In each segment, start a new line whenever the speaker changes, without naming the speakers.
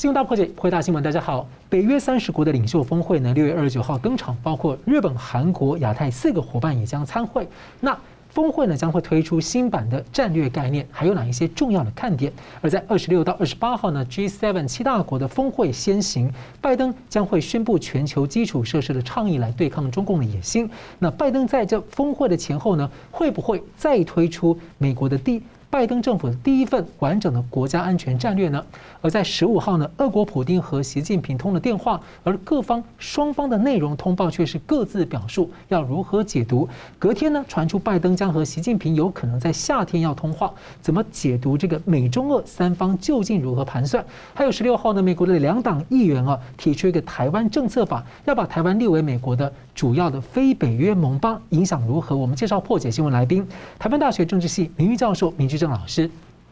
新闻大破解，回答新闻，大家好。北约三十国的领袖峰会呢，六月二十九号登场，包括日本、韩国、亚太四个伙伴也将参会。那峰会呢将会推出新版的战略概念，还有哪一些重要的看点？而在二十六到二十八号呢，G7 七大国的峰会先行，拜登将会宣布全球基础设施的倡议来对抗中共的野心。那拜登在这峰会的前后呢，会不会再推出美国的第？拜登政府的第一份完整的国家安全战略呢？而在十五号呢，俄国普丁和习近平通了电话，而各方双方的内容通报却是各自表述，要如何解读？隔天呢，传出拜登将和习近平有可能在夏天要通话，怎么解读这个美中俄三方究竟如何盘算？还有十六号呢，美国的两党议员啊提出一个台湾政策法，要把台湾列为美国的主要的非北约盟邦，影响如何？我们介绍破解新闻来宾，台湾大学政治系名誉教授明居。郑老师，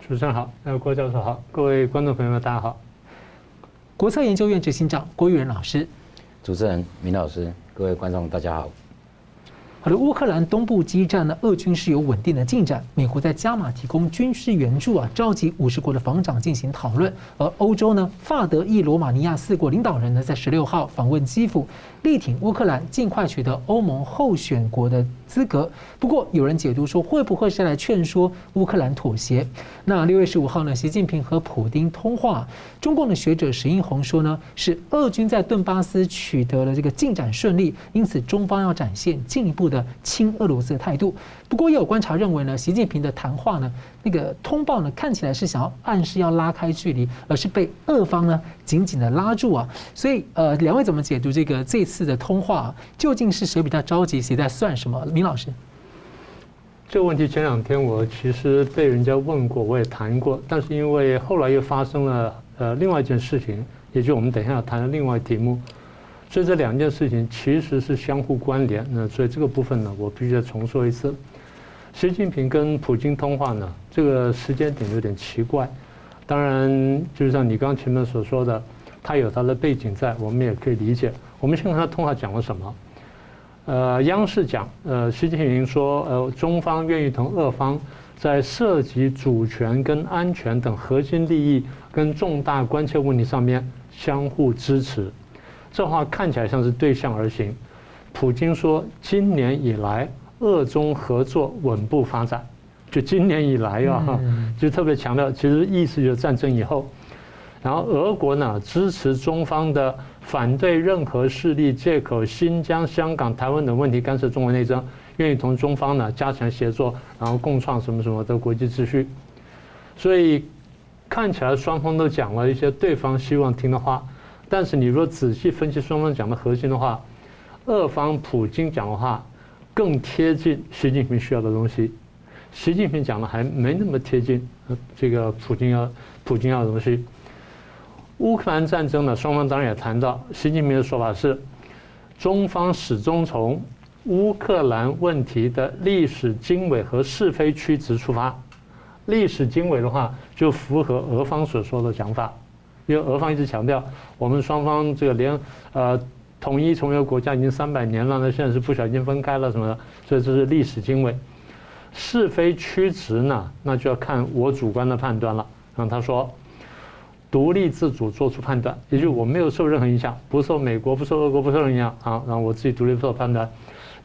主持人好，还有郭教授好，各位观众朋友们大家好。
国策研究院执行长郭玉仁老师，
主持人明老师，各位观众大家好。
好的，乌克兰东部激战呢，俄军是有稳定的进展，美国在加码提供军事援助啊，召集五十国的防长进行讨论，而欧洲呢，法德意罗马尼亚四国领导人呢，在十六号访问基辅。力挺乌克兰尽快取得欧盟候选国的资格。不过，有人解读说，会不会是来劝说乌克兰妥协？那六月十五号呢，习近平和普京通话。中共的学者石英红说呢，是俄军在顿巴斯取得了这个进展顺利，因此中方要展现进一步的亲俄罗斯态度。不过，也有观察认为呢，习近平的谈话呢，那个通报呢，看起来是想要暗示要拉开距离，而是被俄方呢紧紧的拉住啊。所以，呃，两位怎么解读这个这次的通话？究竟是谁比较着急，谁在算什么？明老师，
这个问题前两天我其实被人家问过，我也谈过，但是因为后来又发生了呃另外一件事情，也就我们等一下要谈的另外题目。所以这两件事情其实是相互关联。那所以这个部分呢，我必须再重说一次。习近平跟普京通话呢，这个时间点有点奇怪。当然，就像你刚刚前面所说的，他有他的背景在，我们也可以理解。我们先看他通话讲了什么。呃，央视讲，呃，习近平说，呃，中方愿意同俄方在涉及主权跟安全等核心利益跟重大关切问题上面相互支持。这话看起来像是对象而行。普京说，今年以来。俄中合作稳步发展，就今年以来啊，就特别强调，其实意思就是战争以后，然后俄国呢支持中方的反对任何势力借口新疆、香港、台湾等问题干涉中国内政，愿意同中方呢加强协作，然后共创什么什么的国际秩序。所以看起来双方都讲了一些对方希望听的话，但是你若仔细分析双方讲的核心的话，俄方普京讲的话。更贴近习近平需要的东西，习近平讲的还没那么贴近这个普京要普京要的东西。乌克兰战争呢，双方当然也谈到，习近平的说法是，中方始终从乌克兰问题的历史经纬和是非曲直出发。历史经纬的话，就符合俄方所说的讲法，因为俄方一直强调，我们双方这个连呃。统一从一个国家已经三百年了，那现在是不小心分开了什么的，所以这是历史经纬。是非曲直呢，那就要看我主观的判断了。然后他说，独立自主做出判断，也就我没有受任何影响，不受美国、不受俄国、不受影响啊，然后我自己独立做判断，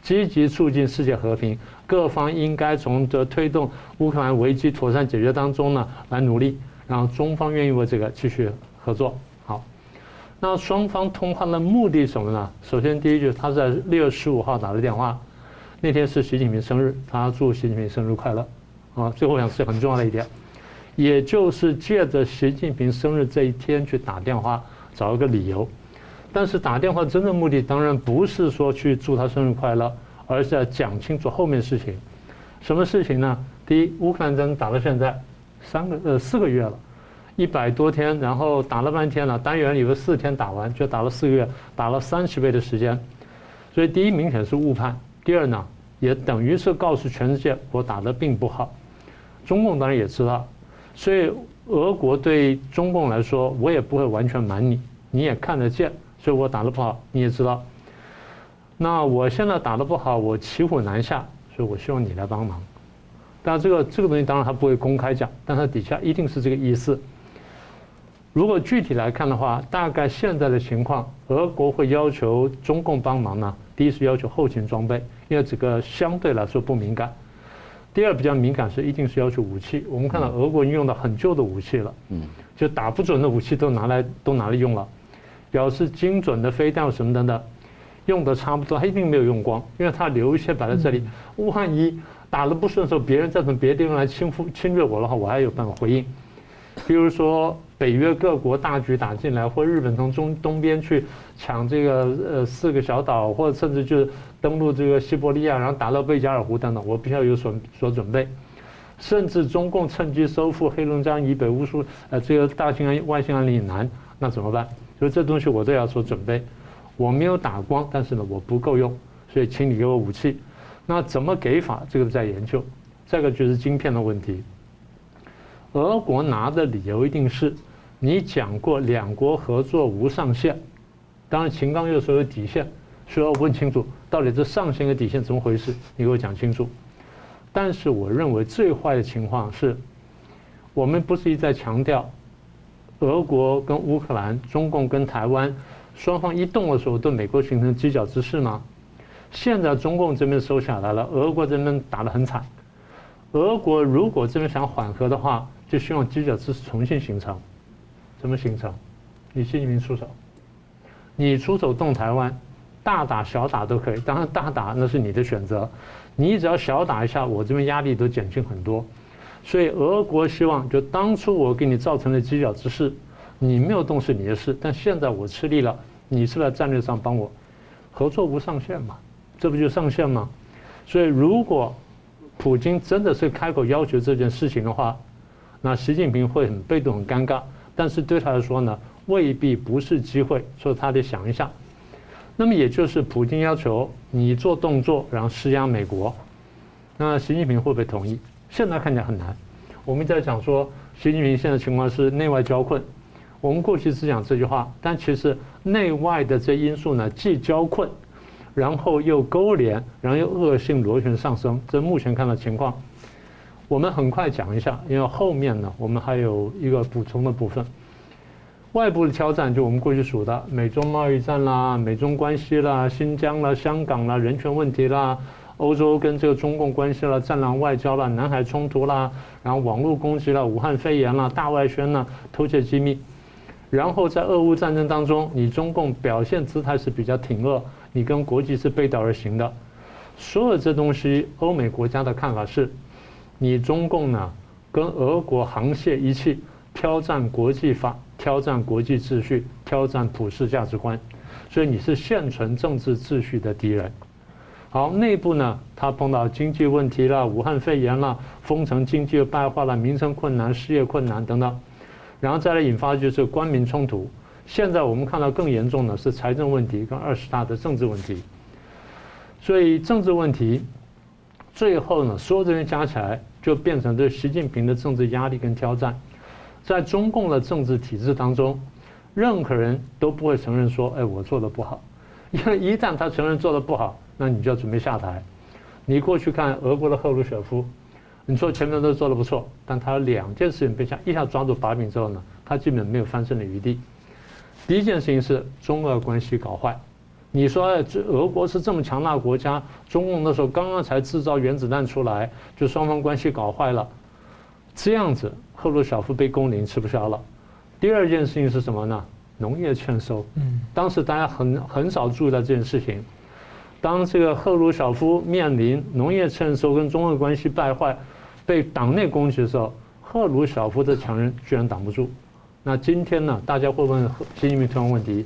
积极促进世界和平，各方应该从这推动乌克兰危机妥善解决当中呢来努力，然后中方愿意为这个继续合作。那双方通话的目的什么呢？首先，第一句他在六月十五号打的电话，那天是习近平生日，他祝习近平生日快乐，啊，最后想是很重要的一点，也就是借着习近平生日这一天去打电话，找一个理由。但是打电话真正目的当然不是说去祝他生日快乐，而是要讲清楚后面事情。什么事情呢？第一，乌克兰战争打到现在三个呃四个月了。一百多天，然后打了半天了，单元以为四天打完，就打了四个月，打了三十倍的时间。所以第一明显是误判，第二呢，也等于是告诉全世界我打得并不好。中共当然也知道，所以俄国对中共来说，我也不会完全瞒你，你也看得见，所以我打得不好，你也知道。那我现在打得不好，我骑虎难下，所以我希望你来帮忙。但这个这个东西当然他不会公开讲，但他底下一定是这个意思。如果具体来看的话，大概现在的情况，俄国会要求中共帮忙呢。第一是要求后勤装备，因为这个相对来说不敏感。第二比较敏感是一定是要求武器。我们看到俄国已经用的很旧的武器了，嗯，就打不准的武器都拿来都拿来用了，表示精准的飞弹什么等等，用的差不多，他一定没有用光，因为他留一些摆在这里，万一打得不顺的时候，别人再从别的地方来侵犯侵略我的话，我还有办法回应。比如说北约各国大举打进来，或日本从中东边去抢这个呃四个小岛，或者甚至就是登陆这个西伯利亚，然后打到贝加尔湖等等，我必须要有所所准备。甚至中共趁机收复黑龙江以北乌苏呃这个大兴安外兴安岭以南，那怎么办？所以这东西我都要做准备。我没有打光，但是呢我不够用，所以请你给我武器。那怎么给法？这个在研究。这个就是晶片的问题。俄国拿的理由一定是，你讲过两国合作无上限，当然秦刚又说有底线，所以要问清楚到底这上限和底线怎么回事，你给我讲清楚。但是我认为最坏的情况是，我们不是一再强调，俄国跟乌克兰、中共跟台湾双方一动的时候对美国形成犄角之势吗？现在中共这边收下来了，俄国这边打得很惨。俄国如果这边想缓和的话，就希望犄角之势重新形成，怎么形成？你习近平出手，你出手动台湾，大打小打都可以。当然大打那是你的选择，你只要小打一下，我这边压力都减轻很多。所以俄国希望，就当初我给你造成的犄角之势，你没有动是你的事，但现在我吃力了，你是在战略上帮我，合作无上限嘛？这不就上限吗？所以如果普京真的是开口要求这件事情的话，那习近平会很被动、很尴尬，但是对他来说呢，未必不是机会，所以他得想一下。那么也就是普京要求你做动作，然后施压美国，那习近平会不会同意？现在看起来很难。我们在讲说，习近平现在情况是内外交困。我们过去只讲这句话，但其实内外的这因素呢，既交困，然后又勾连，然后又恶性螺旋上升。这目前看到情况。我们很快讲一下，因为后面呢，我们还有一个补充的部分。外部的挑战，就我们过去数的美中贸易战啦、美中关系啦、新疆啦、香港啦、人权问题啦、欧洲跟这个中共关系啦、战狼外交啦、南海冲突啦，然后网络攻击啦、武汉肺炎啦、大外宣啦、偷窃机密。然后在俄乌战争当中，你中共表现姿态是比较挺恶，你跟国际是背道而行的。所有这东西，欧美国家的看法是。你中共呢，跟俄国沆瀣一气，挑战国际法，挑战国际秩序，挑战普世价值观，所以你是现存政治秩序的敌人。好，内部呢，他碰到经济问题了，武汉肺炎了，封城，经济败坏了，民生困难，失业困难等等，然后再来引发就是官民冲突。现在我们看到更严重的是财政问题跟二十大的政治问题。所以政治问题，最后呢，所有这些加起来。就变成对习近平的政治压力跟挑战，在中共的政治体制当中，任何人都不会承认说：“哎，我做的不好。”因为一旦他承认做的不好，那你就要准备下台。你过去看俄国的赫鲁晓夫，你说前面都做的不错，但他两件事情被下一下抓住把柄之后呢，他基本没有翻身的余地。第一件事情是中俄关系搞坏。你说这俄国是这么强大国家，中共那时候刚刚才制造原子弹出来，就双方关系搞坏了，这样子赫鲁晓夫被攻凌吃不消了。第二件事情是什么呢？农业欠收。嗯，当时大家很很少注意到这件事情。当这个赫鲁晓夫面临农业欠收跟中俄关系败坏，被党内攻击的时候，赫鲁晓夫的强人居然挡不住。那今天呢？大家会问习近平同样问题。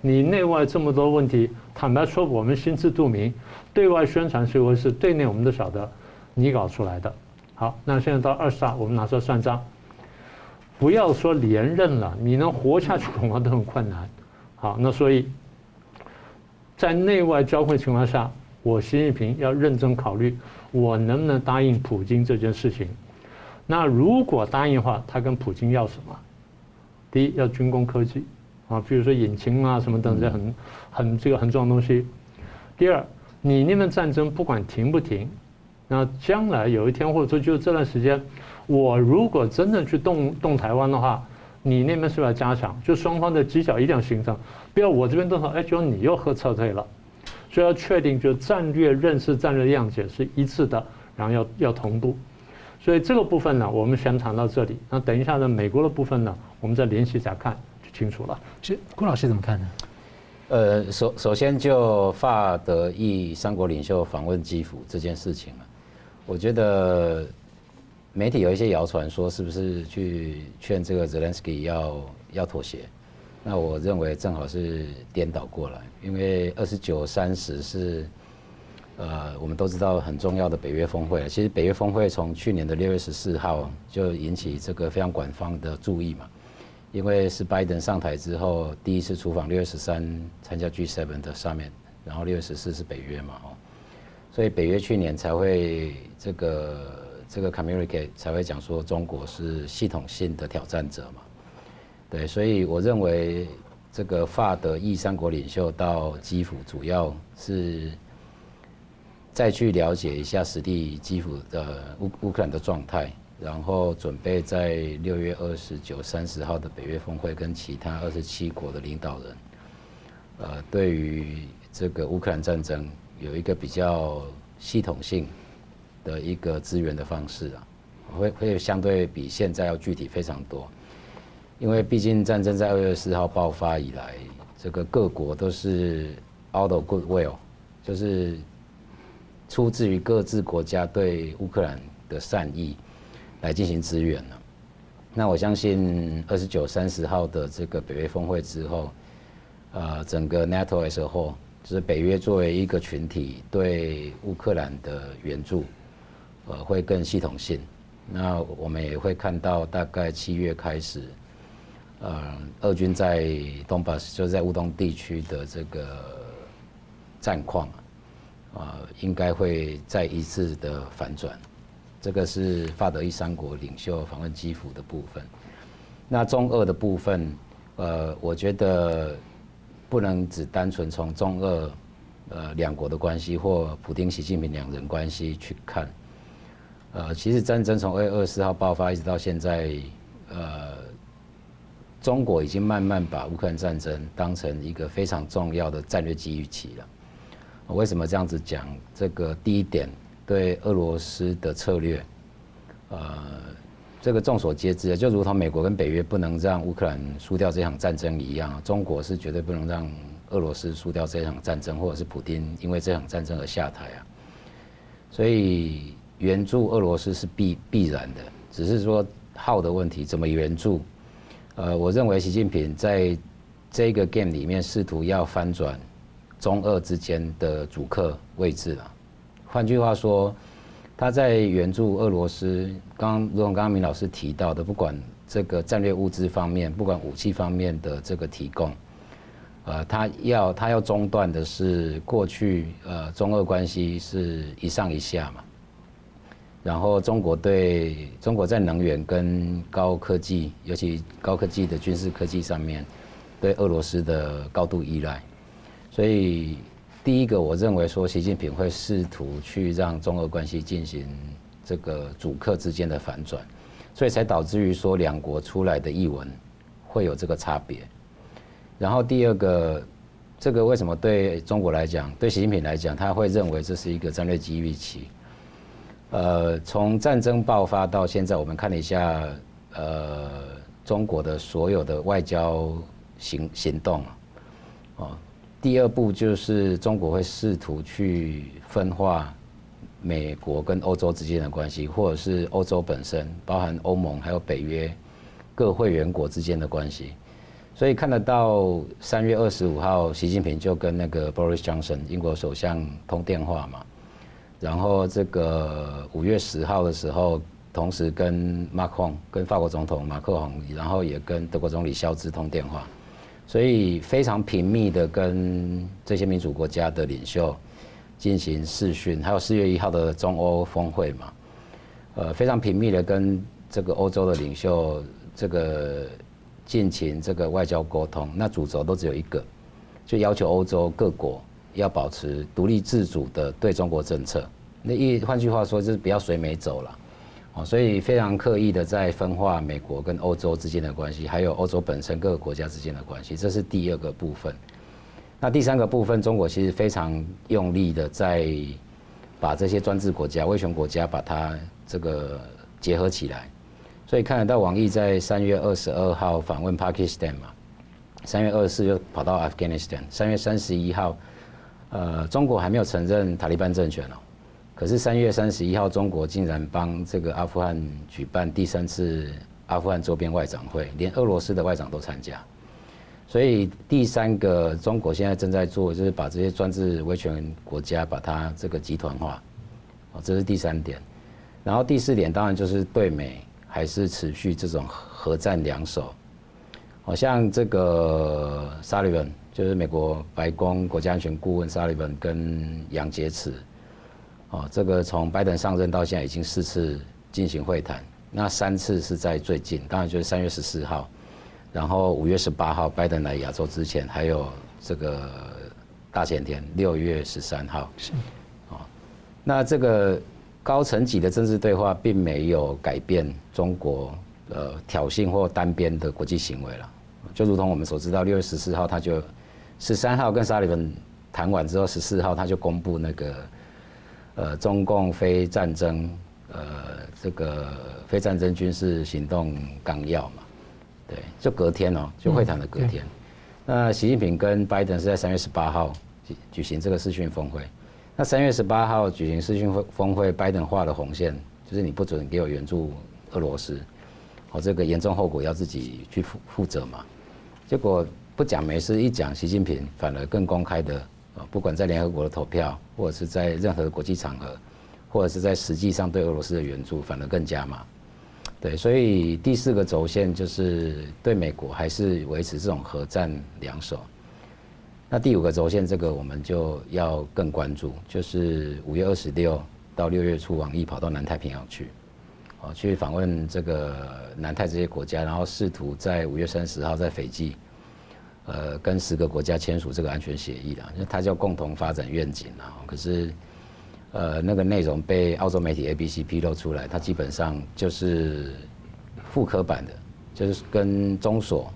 你内外这么多问题，坦白说，我们心知肚明。对外宣传是一回事，对内我们都晓得，你搞出来的。好，那现在到二十大，我们拿出来算账。不要说连任了，你能活下去恐怕都很困难。好，那所以，在内外交汇情况下，我习近平要认真考虑，我能不能答应普京这件事情。那如果答应的话，他跟普京要什么？第一，要军工科技。啊，比如说引擎啊什么等等，很很这个很重要的东西。第二，你那边战争不管停不停，那将来有一天或者说就这段时间，我如果真的去动动台湾的话，你那边是不是要加强？就双方的犄角一定要形成，不要我这边动手，哎，结果你又喝撤退了。所以要确定，就战略认识、战略谅解是一致的，然后要要同步。所以这个部分呢，我们先谈到这里。那等一下呢，美国的部分呢，我们再联系再看就清楚了。
是郭老师怎么看呢？
呃，首首先就法德意三国领袖访问基辅这件事情啊，我觉得媒体有一些谣传说，是不是去劝这个泽连斯基要要妥协？那我认为正好是颠倒过来，因为二十九、三十是。呃，我们都知道很重要的北约峰会。其实北约峰会从去年的六月十四号就引起这个非常广泛的注意嘛，因为是拜登上台之后第一次出访，六月十三参加 G7 的上面然后六月十四是北约嘛，哦，所以北约去年才会这个这个 communicate 才会讲说中国是系统性的挑战者嘛，对，所以我认为这个法德意三国领袖到基辅主要是。再去了解一下实地基辅的乌乌克兰的状态，然后准备在六月二十九、三十号的北约峰会跟其他二十七国的领导人，呃，对于这个乌克兰战争有一个比较系统性的一个支援的方式啊，会会相对比现在要具体非常多，因为毕竟战争在二月四号爆发以来，这个各国都是 out of goodwill，就是。出自于各自国家对乌克兰的善意来进行支援了。那我相信二十九、三十号的这个北约峰会之后，呃，整个 NATO as a whole，就是北约作为一个群体对乌克兰的援助，呃，会更系统性。那我们也会看到，大概七月开始，呃，俄军在东巴，就是在乌东地区的这个战况。啊，应该会再一次的反转，这个是法德意三国领袖访问基辅的部分。那中俄的部分，呃，我觉得不能只单纯从中俄呃两国的关系或普丁习近平两人关系去看。呃，其实战争从二月二十四号爆发一直到现在，呃，中国已经慢慢把乌克兰战争当成一个非常重要的战略机遇期了。为什么这样子讲？这个第一点，对俄罗斯的策略，呃，这个众所皆知，就如同美国跟北约不能让乌克兰输掉这场战争一样，中国是绝对不能让俄罗斯输掉这场战争，或者是普丁因为这场战争而下台啊。所以援助俄罗斯是必必然的，只是说耗的问题，怎么援助？呃，我认为习近平在这个 game 里面试图要翻转。中俄之间的主客位置了。换句话说，他在援助俄罗斯，刚如同刚刚明老师提到的，不管这个战略物资方面，不管武器方面的这个提供，呃，他要他要中断的是过去呃中俄关系是一上一下嘛，然后中国对中国在能源跟高科技，尤其高科技的军事科技上面，对俄罗斯的高度依赖。所以，第一个，我认为说，习近平会试图去让中俄关系进行这个主客之间的反转，所以才导致于说两国出来的译文会有这个差别。然后第二个，这个为什么对中国来讲，对习近平来讲，他会认为这是一个战略机遇期？呃，从战争爆发到现在，我们看了一下，呃，中国的所有的外交行行动，哦。第二步就是中国会试图去分化美国跟欧洲之间的关系，或者是欧洲本身，包含欧盟还有北约各会员国之间的关系。所以看得到三月二十五号，习近平就跟那个 Boris Johnson 英国首相通电话嘛，然后这个五月十号的时候，同时跟 Macron 跟法国总统马克宏，然后也跟德国总理肖兹通电话。所以非常频密的跟这些民主国家的领袖进行视讯，还有四月一号的中欧峰会嘛，呃，非常频密的跟这个欧洲的领袖这个进行这个外交沟通。那主轴都只有一个，就要求欧洲各国要保持独立自主的对中国政策。那一换句话说，就是不要随美走了。哦，所以非常刻意的在分化美国跟欧洲之间的关系，还有欧洲本身各个国家之间的关系，这是第二个部分。那第三个部分，中国其实非常用力的在把这些专制国家、威权国家把它这个结合起来。所以看得到王毅在三月二十二号访问巴基斯坦嘛，三月二十四又跑到 Afghanistan，三月三十一号，呃，中国还没有承认塔利班政权哦。可是三月三十一号，中国竟然帮这个阿富汗举办第三次阿富汗周边外长会，连俄罗斯的外长都参加。所以第三个，中国现在正在做，就是把这些专制威权国家把它这个集团化，哦，这是第三点。然后第四点，当然就是对美还是持续这种核战两手。好像这个沙利文，就是美国白宫国家安全顾问沙利文跟杨洁篪。哦，这个从拜登上任到现在已经四次进行会谈，那三次是在最近，当然就是三月十四号，然后五月十八号拜登来亚洲之前，还有这个大前天六月十三号。是，哦，那这个高层级的政治对话并没有改变中国呃挑衅或单边的国际行为了，就如同我们所知道，六月十四号他就十三号跟沙利文谈完之后，十四号他就公布那个。呃，中共非战争，呃，这个非战争军事行动纲要嘛，对，就隔天哦，就会谈的隔天。嗯、那习近平跟拜登是在三月十八号举举行这个视讯峰会。那三月十八号举行视讯峰峰会，拜登画了红线，就是你不准给我援助俄罗斯，哦，这个严重后果要自己去负负责嘛。结果不讲没事，一讲习近平反而更公开的。不管在联合国的投票，或者是在任何国际场合，或者是在实际上对俄罗斯的援助，反而更加嘛。对，所以第四个轴线就是对美国还是维持这种核战两手。那第五个轴线，这个我们就要更关注，就是五月二十六到六月初，王毅跑到南太平洋去，哦，去访问这个南太这些国家，然后试图在五月三十号在斐济。呃，跟十个国家签署这个安全协议的，就它叫共同发展愿景啊。可是，呃，那个内容被澳洲媒体 ABC 披露出来，它基本上就是复刻版的，就是跟中所、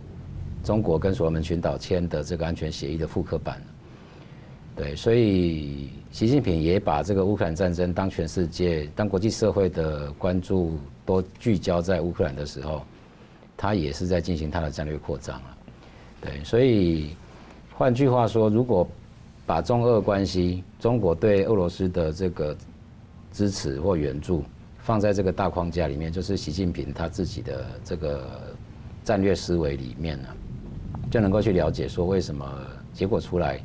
中国跟所罗门群岛签的这个安全协议的复刻版。对，所以习近平也把这个乌克兰战争当全世界、当国际社会的关注都聚焦在乌克兰的时候，他也是在进行他的战略扩张啊。对，所以换句话说，如果把中俄关系、中国对俄罗斯的这个支持或援助放在这个大框架里面，就是习近平他自己的这个战略思维里面呢，就能够去了解说为什么结果出来，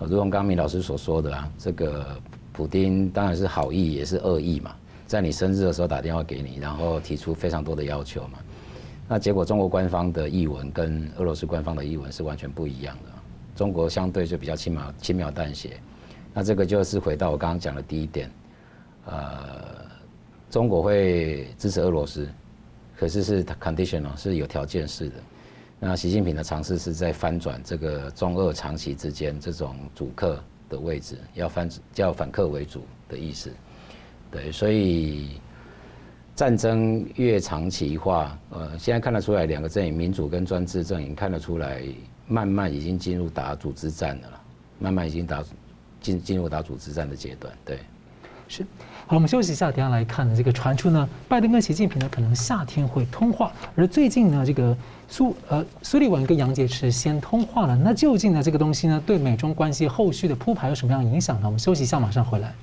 如同刚明老师所说的啊，这个普丁当然是好意也是恶意嘛，在你生日的时候打电话给你，然后提出非常多的要求嘛。那结果，中国官方的译文跟俄罗斯官方的译文是完全不一样的。中国相对就比较轻描轻描淡写。那这个就是回到我刚刚讲的第一点，呃，中国会支持俄罗斯，可是是 conditional 是有条件式的。那习近平的尝试是在翻转这个中俄长期之间这种主客的位置，要翻叫反客为主的意思。对，所以。战争越长期化，呃，现在看得出来，两个阵营，民主跟专制阵营，看得出来，慢慢已经进入打组织战了，慢慢已经打进进入打组织战的阶段。对，
是。好，我们休息一下，等下来看呢这个传出呢，拜登跟习近平呢可能夏天会通话，而最近呢，这个苏呃苏利文跟杨洁篪先通话了，那究竟呢这个东西呢对美中关系后续的铺排有什么样的影响呢？我们休息一下，马上回来。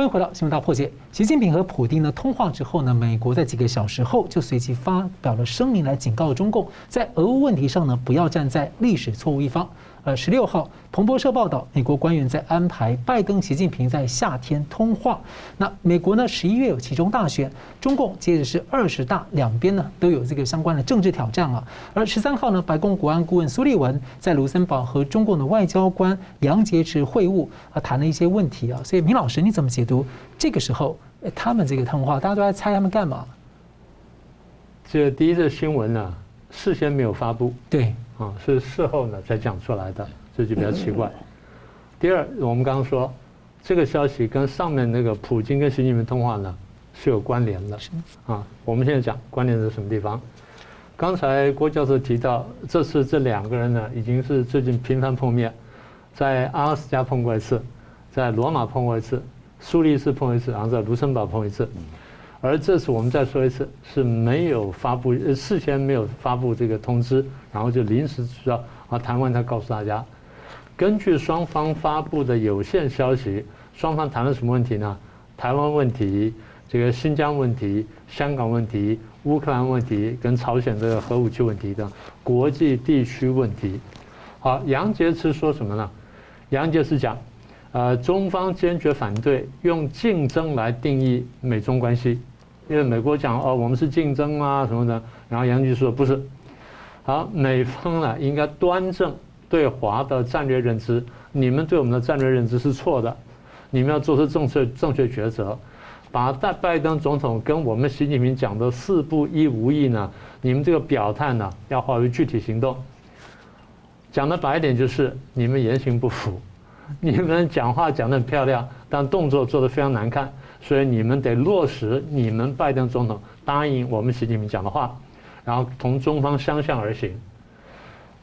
欢迎回到新闻大破解。习近平和普京呢通话之后呢，美国在几个小时后就随即发表了声明来警告中共，在俄乌问题上呢不要站在历史错误一方。呃，十六号，彭博社报道，美国官员在安排拜登、习近平在夏天通话。那美国呢，十一月有其中大选，中共接着是二十大，两边呢都有这个相关的政治挑战啊。而十三号呢，白宫国安顾问苏利文在卢森堡和中共的外交官杨洁篪会晤啊，谈了一些问题啊。所以，明老师你怎么解读这个时候他们这个通话？大家都在猜他们干嘛？
这第一则新闻呢，事先没有发布。
对。
啊，是事后呢才讲出来的，这就比较奇怪。第二，我们刚刚说这个消息跟上面那个普京跟习近平通话呢，是有关联的。啊，我们现在讲关联在什么地方？刚才郭教授提到，这次这两个人呢，已经是最近频繁碰面，在阿拉斯加碰过一次，在罗马碰过一次，苏黎世碰一次，然后在卢森堡碰一次。而这次我们再说一次，是没有发布，呃事先没有发布这个通知，然后就临时需要啊谈完才告诉大家。根据双方发布的有限消息，双方谈了什么问题呢？台湾问题、这个新疆问题、香港问题、乌克兰问题跟朝鲜的核武器问题等国际地区问题。好，杨洁篪说什么呢？杨洁篪讲，呃，中方坚决反对用竞争来定义美中关系。因为美国讲哦，我们是竞争啊什么的，然后杨局说不是，好，美方呢应该端正对华的战略认知，你们对我们的战略认知是错的，你们要做出正确正确抉择，把拜拜登总统跟我们习近平讲的四不一无意呢，你们这个表态呢要化为具体行动，讲的白一点就是你们言行不符，你们讲话讲的很漂亮，但动作做的非常难看。所以你们得落实你们拜登总统答应我们习近平讲的话，然后同中方相向而行。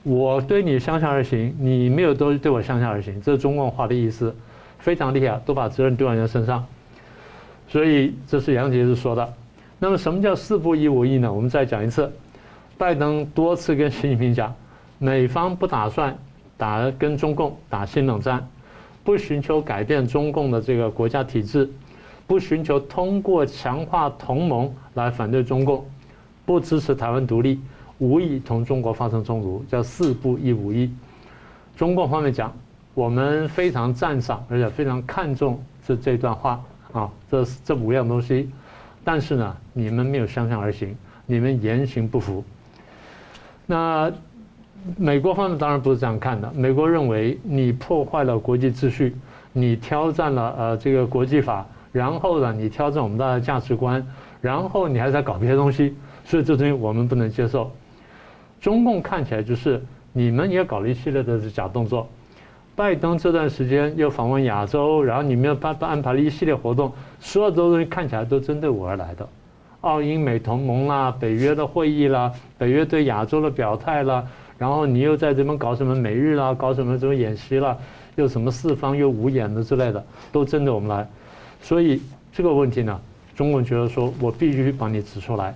我对你相向而行，你没有都对我相向而行，这是中共话的意思，非常厉害，都把责任丢在人家身上。所以这是杨洁篪说的。那么什么叫四不一无意呢？我们再讲一次，拜登多次跟习近平讲，美方不打算打跟中共打新冷战，不寻求改变中共的这个国家体制。不寻求通过强化同盟来反对中共，不支持台湾独立，无意同中国发生冲突，叫四不一无意。中共方面讲，我们非常赞赏，而且非常看重这这段话啊，这这五样东西。但是呢，你们没有相向而行，你们言行不符。那美国方面当然不是这样看的，美国认为你破坏了国际秩序，你挑战了呃这个国际法。然后呢，你挑战我们的价值观，然后你还在搞别的东西，所以这东西我们不能接受。中共看起来就是你们也搞了一系列的假动作。拜登这段时间又访问亚洲，然后你们又安安排了一系列活动，所有的东西看起来都针对我而来的。澳英美同盟啦，北约的会议啦，北约对亚洲的表态啦，然后你又在这边搞什么美日啦，搞什么什么演习啦，又什么四方又五眼的之类的，都针对我们来。所以这个问题呢，中共觉得说我必须把你指出来。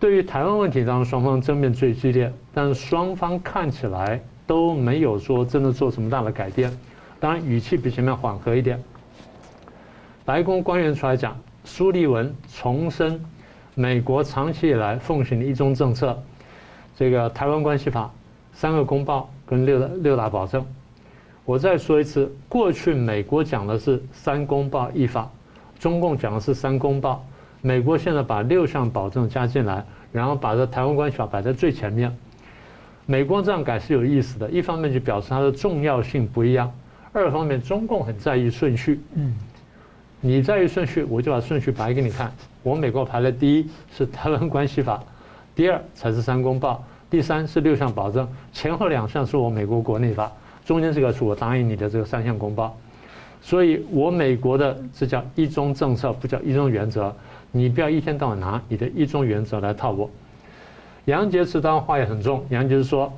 对于台湾问题，当然双方争辩最激烈，但是双方看起来都没有说真的做什么大的改变，当然语气比前面缓和一点。白宫官员出来讲，苏立文重申美国长期以来奉行的一中政策，这个台湾关系法、三个公报跟六大六大保证。我再说一次，过去美国讲的是三公报一法，中共讲的是三公报。美国现在把六项保证加进来，然后把这台湾关系法摆在最前面。美国这样改是有意思的，一方面就表示它的重要性不一样；二方面，中共很在意顺序。嗯，你在意顺序，我就把顺序摆给你看。我美国排在第一是台湾关系法，第二才是三公报，第三是六项保证，前后两项是我美国国内法。中间这个是我答应你的这个三项公报，所以我美国的这叫一中政策，不叫一中原则。你不要一天到晚拿你的一中原则来套我。杨洁篪当然话也很重，杨洁篪说，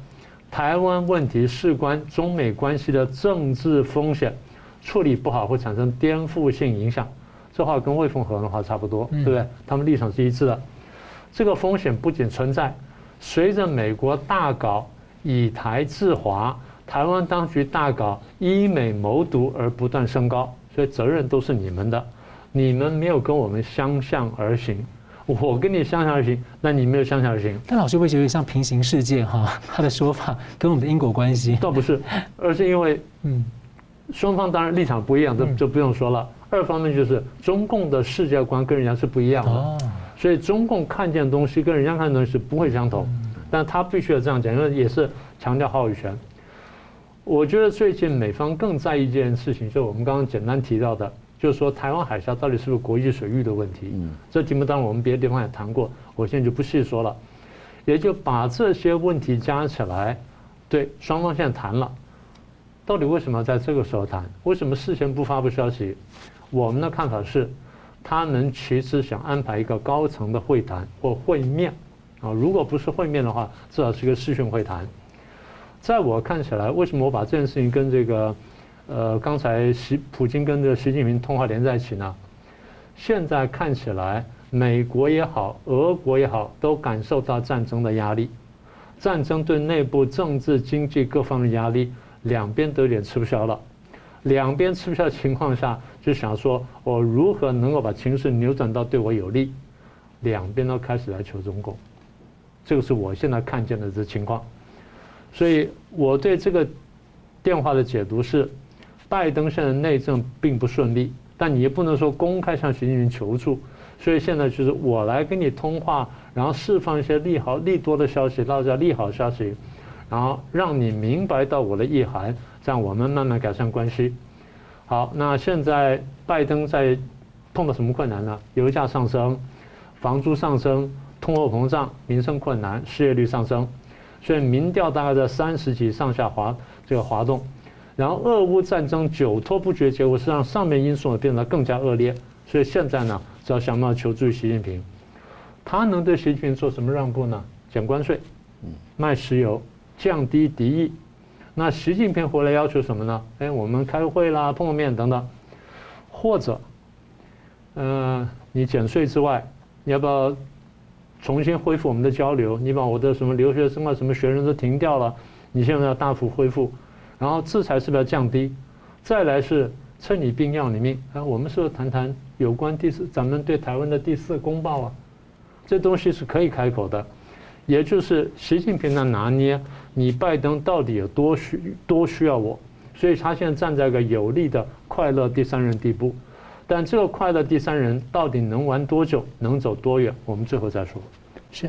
台湾问题事关中美关系的政治风险，处理不好会产生颠覆性影响。这话跟魏凤和的话差不多，对不对？他们立场是一致的。这个风险不仅存在，随着美国大搞以台制华。台湾当局大搞依美谋独而不断升高，所以责任都是你们的。你们没有跟我们相向而行，我跟你相向而行，那你没有相向而行。
但老师会觉得像平行世界哈，他的说法跟我们的因果关系。
倒不是，而是因为嗯，双方当然立场不一样，这就不用说了。二方面就是中共的世界观跟人家是不一样的，所以中共看见的东西跟人家看的东西是不会相同，但他必须要这样讲，因为也是强调话语权。我觉得最近美方更在意一件事情，就是我们刚刚简单提到的，就是说台湾海峡到底是不是国际水域的问题。嗯，这题目当然我们别的地方也谈过，我现在就不细说了。也就把这些问题加起来，对双方现在谈了，到底为什么在这个时候谈？为什么事先不发布消息？我们的看法是，他们其实想安排一个高层的会谈或会面啊，如果不是会面的话，至少是一个视讯会谈。在我看起来，为什么我把这件事情跟这个呃刚才习普京跟这习近平通话连在一起呢？现在看起来，美国也好，俄国也好，都感受到战争的压力，战争对内部政治、经济各方的压力，两边都有点吃不消了。两边吃不消的情况下，就想说我如何能够把情势扭转到对我有利？两边都开始来求中共，这个是我现在看见的这情况。所以我对这个电话的解读是，拜登现在内政并不顺利，但你也不能说公开向习近平求助。所以现在就是我来跟你通话，然后释放一些利好利多的消息，大家利好消息，然后让你明白到我的意涵。这样我们慢慢改善关系。好，那现在拜登在碰到什么困难呢？油价上升，房租上升，通货膨胀，民生困难，失业率上升，所以民调大概在三十几上下滑这个滑动。然后俄乌战争久拖不决，结果是让上面因素变得更加恶劣。所以现在呢，只要想办法求助于习近平，他能对习近平做什么让步呢？减关税，卖石油，降低敌意。那习近平回来要求什么呢？哎，我们开会啦，碰个面等等，或者，嗯、呃，你减税之外，你要不要重新恢复我们的交流？你把我的什么留学生啊、什么学生都停掉了，你现在要大幅恢复，然后制裁是不是要降低？再来是趁你病要你命啊！我们是不是谈谈有关第四，咱们对台湾的第四公报啊？这东西是可以开口的，也就是习近平的拿捏。你拜登到底有多需多需要我？所以他现在站在一个有利的快乐第三人地步，但这个快乐第三人到底能玩多久，能走多远？我们最后再说。
是。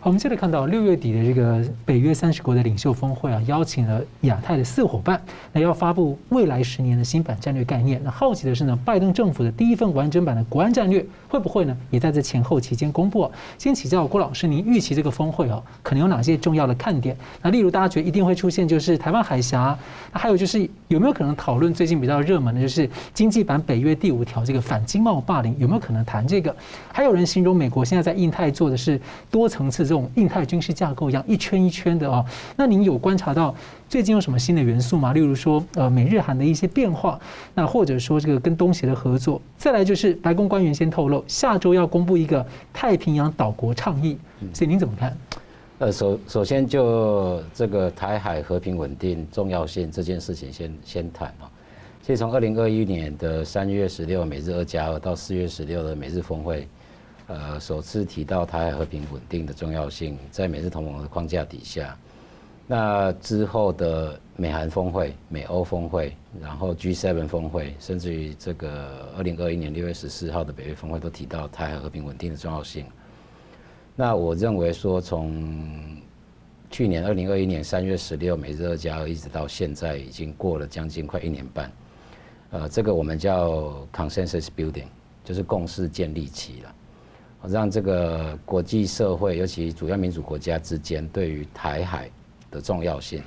好，我们接着看到六月底的这个北约三十国的领袖峰会啊，邀请了亚太的四伙伴，那要发布未来十年的新版战略概念。那好奇的是呢，拜登政府的第一份完整版的国安战略会不会呢，也在这前后期间公布？先请教郭老师，您预期这个峰会哦，可能有哪些重要的看点？那例如大家觉得一定会出现就是台湾海峡，那还有就是有没有可能讨论最近比较热门的就是经济版北约第五条这个反经贸霸凌，有没有可能谈这个？还有人形容美国现在在印太做的是多层次。这种印太军事架构一样一圈一圈的哦，那您有观察到最近有什么新的元素吗？例如说，呃，美日韩的一些变化，那或者说这个跟东协的合作，再来就是白宫官员先透露，下周要公布一个太平洋岛国倡议，所以您怎么看？
呃，首首先就这个台海和平稳定重要性这件事情先先谈啊。其实从二零二一年的三月十六美日二加二到四月十六的美日峰会。呃，首次提到台海和平稳定的重要性，在美日同盟的框架底下，那之后的美韩峰会、美欧峰会，然后 G7 峰会，甚至于这个二零二一年六月十四号的北约峰会，都提到台海和平稳定的重要性。那我认为说，从去年二零二一年三月十六美日二加二一直到现在，已经过了将近快一年半。呃，这个我们叫 consensus building，就是共识建立期了。让这个国际社会，尤其主要民主国家之间，对于台海的重要性，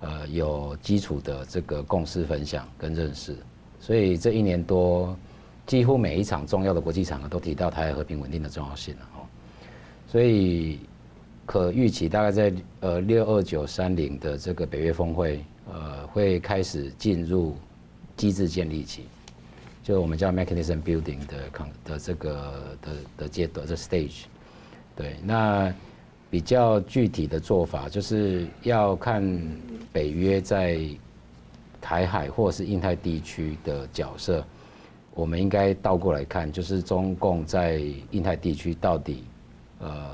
呃，有基础的这个共识分享跟认识。所以这一年多，几乎每一场重要的国际场合都提到台海和平稳定的重要性了哦。所以可预期，大概在呃六二九三零的这个北约峰会，呃，会开始进入机制建立期。就我们叫 mechanism building 的的这个的的阶段的 stage，对，那比较具体的做法就是要看北约在台海或是印太地区的角色，我们应该倒过来看，就是中共在印太地区到底呃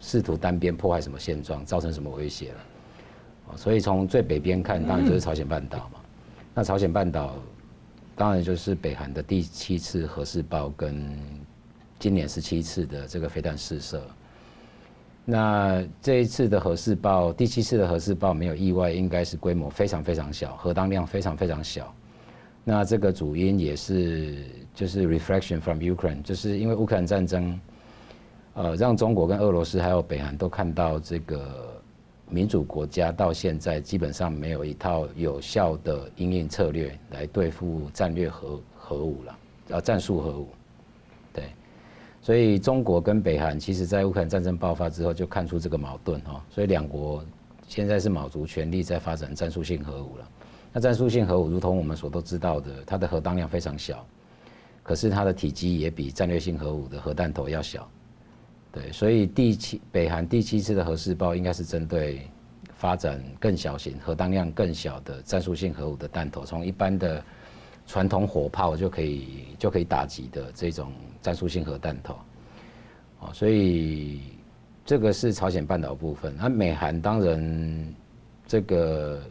试图单边破坏什么现状，造成什么威胁了？所以从最北边看，当然就是朝鲜半岛嘛。那朝鲜半岛。当然就是北韩的第七次核试爆，跟今年十七次的这个飞弹试射。那这一次的核试爆，第七次的核试爆没有意外，应该是规模非常非常小，核当量非常非常小。那这个主因也是就是 reflection from Ukraine，就是因为乌克兰战争，呃，让中国跟俄罗斯还有北韩都看到这个。民主国家到现在基本上没有一套有效的应应策略来对付战略核核武了，啊，战术核武。对所以中国跟北韩其实在乌克兰战争爆发之后就看出这个矛盾哈，所以两国现在是卯足全力在发展战术性核武了。那战术性核武，如同我们所都知道的，它的核当量非常小，可是它的体积也比战略性核武的核弹头要小。对，所以第七北韩第七次的核试爆应该是针对发展更小型、核当量更小的战术性核武的弹头，从一般的传统火炮就可以就可以打击的这种战术性核弹头。哦，所以这个是朝鲜半岛部分。那美韩当然这个。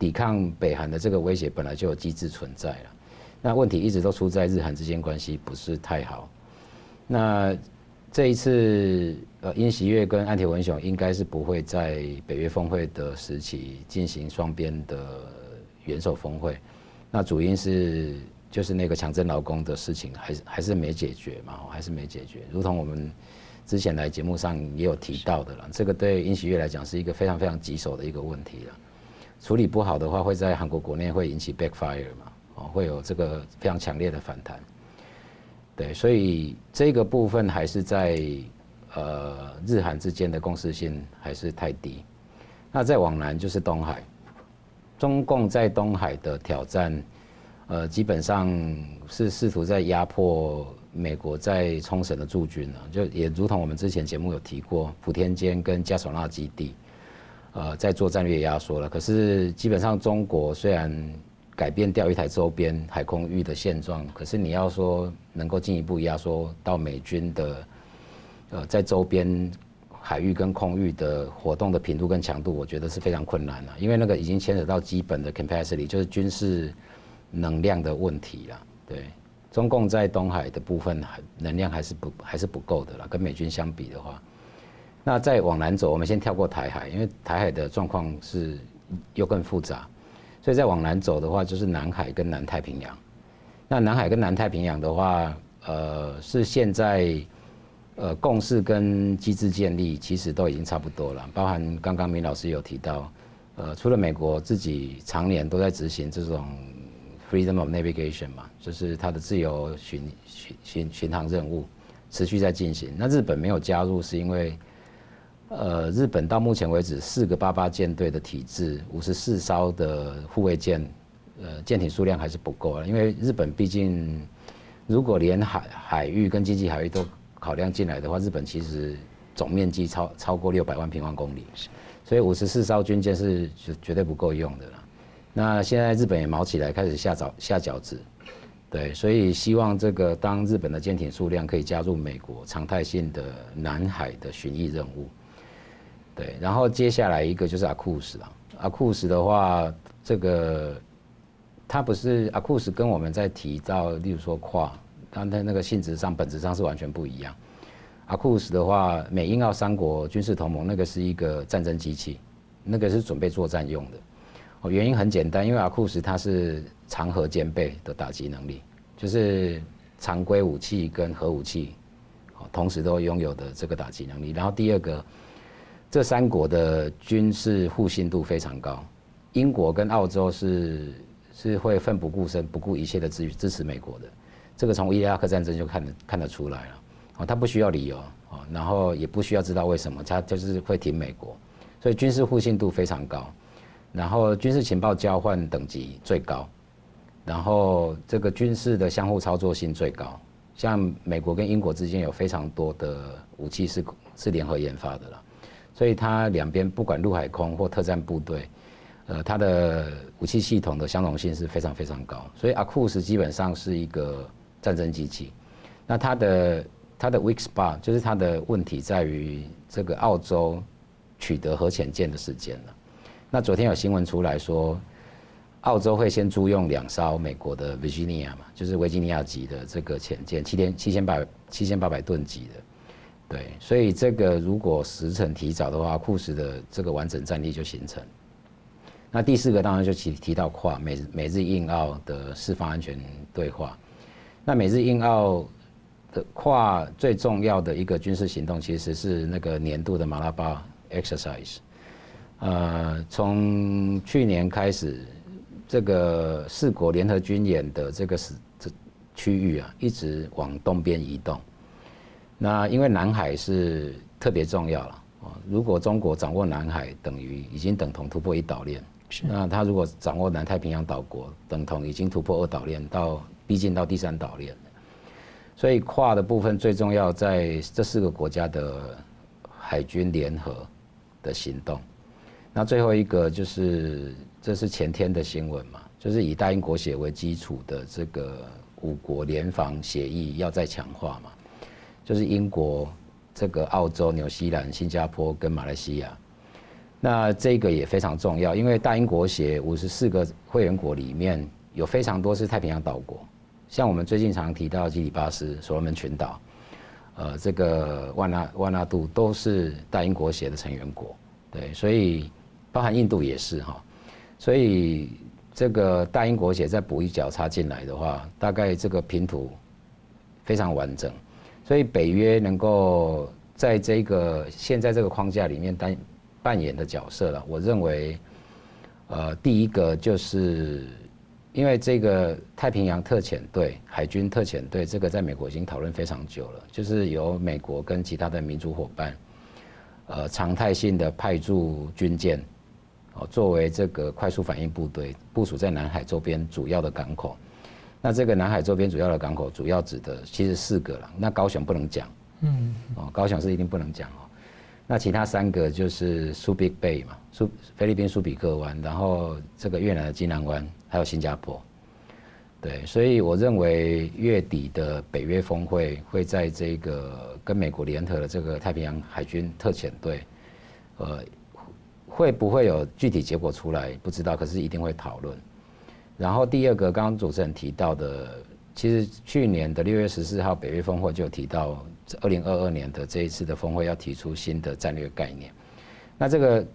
抵抗北韩的这个威胁本来就有机制存在了，那问题一直都出在日韩之间关系不是太好。那这一次，呃，尹喜悦跟岸田文雄应该是不会在北约峰会的时期进行双边的元首峰会。那主因是就是那个强征劳工的事情还是还是没解决嘛，还是没解决。如同我们之前来节目上也有提到的了，这个对尹喜悦来讲是一个非常非常棘手的一个问题了。处理不好的话，会在韩国国内会引起 backfire 嘛？哦，会有这个非常强烈的反弹。对，所以这个部分还是在呃日韩之间的共识性还是太低。那再往南就是东海，中共在东海的挑战，呃，基本上是试图在压迫美国在冲绳的驻军啊，就也如同我们之前节目有提过，普天间跟嘉手纳基地。呃，在做战略压缩了，可是基本上中国虽然改变钓鱼台周边海空域的现状，可是你要说能够进一步压缩到美军的呃在周边海域跟空域的活动的频度跟强度，我觉得是非常困难了，因为那个已经牵扯到基本的 capacity，就是军事能量的问题了。对，中共在东海的部分还能量还是不还是不够的啦，跟美军相比的话。那再往南走，我们先跳过台海，因为台海的状况是又更复杂，所以再往南走的话，就是南海跟南太平洋。那南海跟南太平洋的话，呃，是现在呃共识跟机制建立其实都已经差不多了，包含刚刚明老师有提到，呃，除了美国自己常年都在执行这种 freedom of navigation 嘛，就是它的自由巡巡巡巡航任务持续在进行。那日本没有加入，是因为。呃，日本到目前为止四个八八舰队的体制，五十四艘的护卫舰，呃，舰艇数量还是不够啊。因为日本毕竟，如果连海海域跟经济海域都考量进来的话，日本其实总面积超超过六百万平方公里，所以五十四艘军舰是绝绝对不够用的了。那现在日本也卯起来，开始下脚下饺子，对，所以希望这个当日本的舰艇数量可以加入美国常态性的南海的巡弋任务。对，然后接下来一个就是阿库斯了。阿库斯的话，这个它不是阿库斯，跟我们在提到，例如说跨，但它那个性质上、本质上是完全不一样。阿库斯的话，美英澳三国军事同盟，那个是一个战争机器，那个是准备作战用的。哦，原因很简单，因为阿库斯它是长核兼备的打击能力，就是常规武器跟核武器哦，同时都拥有的这个打击能力。然后第二个。这三国的军事互信度非常高，英国跟澳洲是是会奋不顾身、不顾一切的支支持美国的，这个从伊拉克战争就看得看得出来了，哦，他不需要理由，哦，然后也不需要知道为什么，他就是会挺美国，所以军事互信度非常高，然后军事情报交换等级最高，然后这个军事的相互操作性最高，像美国跟英国之间有非常多的武器是是联合研发的了。所以它两边不管陆海空或特战部队，呃，它的武器系统的相容性是非常非常高。所以阿库斯基本上是一个战争机器。那它的它的 weak spot 就是它的问题在于这个澳洲取得核潜舰的时间了。那昨天有新闻出来说，澳洲会先租用两艘美国的 Virginia 嘛，就是维吉尼亚级的这个潜舰，七千七千八七千八百吨级的。对，所以这个如果时程提早的话，库什的这个完整战力就形成。那第四个当然就提提到跨美美日印澳的四方安全对话。那美日印澳的跨最重要的一个军事行动，其实是那个年度的马拉巴 exercise。呃，从去年开始，这个四国联合军演的这个是这区域啊，一直往东边移动。那因为南海是特别重要了啊，如果中国掌握南海，等于已经等同突破一岛链。是。那他如果掌握南太平洋岛国，等同已经突破二岛链，到逼近到第三岛链。所以跨的部分最重要，在这四个国家的海军联合的行动。那最后一个就是，这是前天的新闻嘛，就是以大英国协为基础的这个五国联防协议要再强化嘛，就是英国、这个澳洲、纽西兰、新加坡跟马来西亚。那这个也非常重要，因为大英国协五十四个会员国里面有非常多是太平洋岛国。像我们最近常提到基里巴斯、所罗门群岛，呃，这个万纳万纳度都是大英国协的成员国，对，所以包含印度也是哈，所以这个大英国协再补一脚插进来的话，大概这个拼图非常完整，所以北约能够在这个现在这个框架里面担扮演的角色了，我认为，呃，第一个就是。因为这个太平洋特遣队、海军特遣队，这个在美国已经讨论非常久了，就是由美国跟其他的民主伙伴，呃，常态性的派驻军舰，哦，作为这个快速反应部队，部署在南海周边主要的港口。那这个南海周边主要的港口，主要指的其实四个了。那高雄不能讲，嗯，哦，高雄是一定不能讲哦。那其他三个就是苏比克湾嘛，苏菲律宾苏比克湾，然后这个越南的金南湾。还有新加坡，对，所以我认为月底的北约峰会会在这个跟美国联合的这个太平洋海军特遣队，呃，会不会有具体结果出来不知道，可是一定会讨论。然后第二个，刚刚主持人提到的，其实去年的六月十四号北约峰会就提到，二零二二年的这一次的峰会要提出新的战略概念，那这个。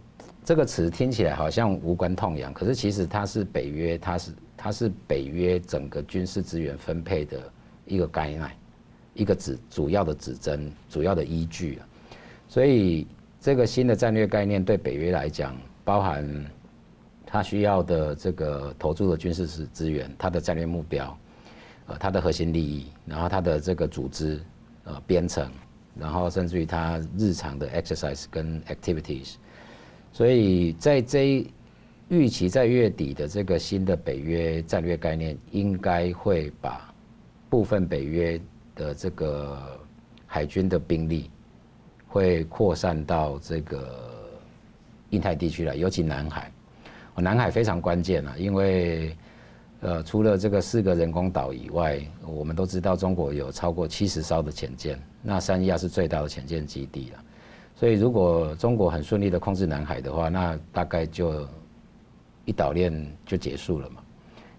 这个词听起来好像无关痛痒，可是其实它是北约，它是它是北约整个军事资源分配的一个概念，一个指主要的指针、主要的依据啊。所以这个新的战略概念对北约来讲，包含它需要的这个投注的军事资资源、它的战略目标、呃它的核心利益，然后它的这个组织呃编程，然后甚至于它日常的 exercise 跟 activities。所以在这预期在月底的这个新的北约战略概念，应该会把部分北约的这个海军的兵力会扩散到这个印太地区来，尤其南海。南海非常关键啊，因为呃除了这个四个人工岛以外，我们都知道中国有超过七十艘的潜舰，那三亚是最大的潜舰基地了。所以，如果中国很顺利的控制南海的话，那大概就一岛链就结束了嘛。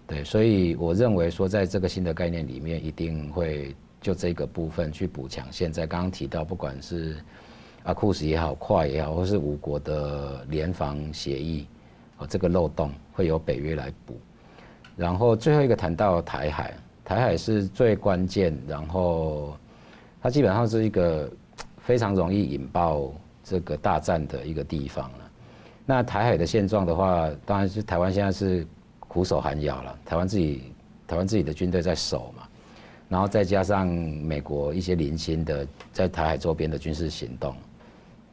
对，所以我认为说，在这个新的概念里面，一定会就这个部分去补强。现在刚刚提到，不管是阿库斯也好，跨也好，或是五国的联防协议，哦，这个漏洞会由北约来补。然后最后一个谈到台海，台海是最关键，然后它基本上是一个。非常容易引爆这个大战的一个地方了。那台海的现状的话，当然是台湾现在是苦守寒窑了。台湾自己，台湾自己的军队在守嘛，然后再加上美国一些零星的在台海周边的军事行动，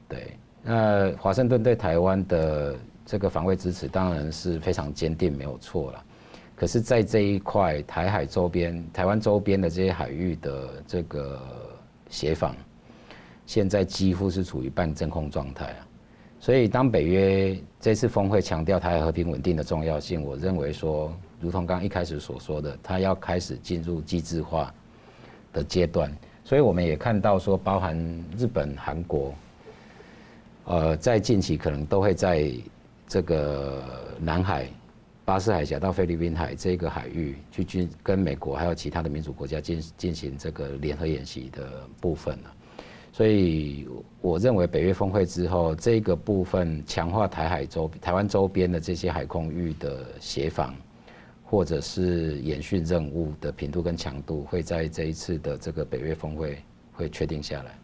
对。那华盛顿对台湾的这个防卫支持当然是非常坚定，没有错了。可是，在这一块台海周边、台湾周边的这些海域的这个协防。现在几乎是处于半真空状态啊，所以当北约这次峰会强调台海和平稳定的重要性，我认为说，如同刚一开始所说的，它要开始进入机制化的阶段。所以我们也看到说，包含日本、韩国，呃，在近期可能都会在这个南海、巴士海峡到菲律宾海这个海域去军跟美国还有其他的民主国家进进行这个联合演习的部分呢。所以我认为北约峰会之后，这个部分强化台海周台湾周边的这些海空域的协防，或者是演训任务的频度跟强度，会在这一次的这个北约峰会会确定下来。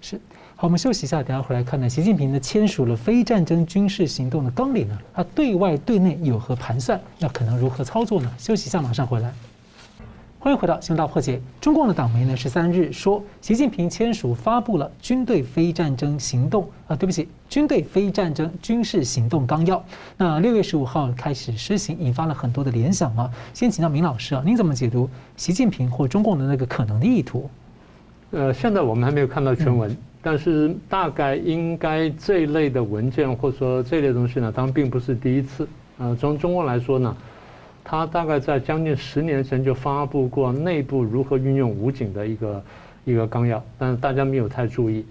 是，好，我们休息一下，等下回来看呢。习近平呢签署了非战争军事行动的纲领呢，他对外对内有何盘算？那可能如何操作呢？休息一下，马上回来。欢迎回到《新闻大破解》。中共的党媒呢十三日说，习近平签署发布了军队非战争行动啊，对不起，军队非战争军事行动纲要。那六月十五号开始施行，引发了很多的联想啊。先请教明老师啊，您怎么解读习近平或中共的那个可能的意图？
呃，现在我们还没有看到全文，但是大概应该这一类的文件或者说这类东西呢，当然并不是第一次。呃，从中国来说呢。他大概在将近十年前就发布过内部如何运用武警的一个一个纲要，但是大家没有太注意。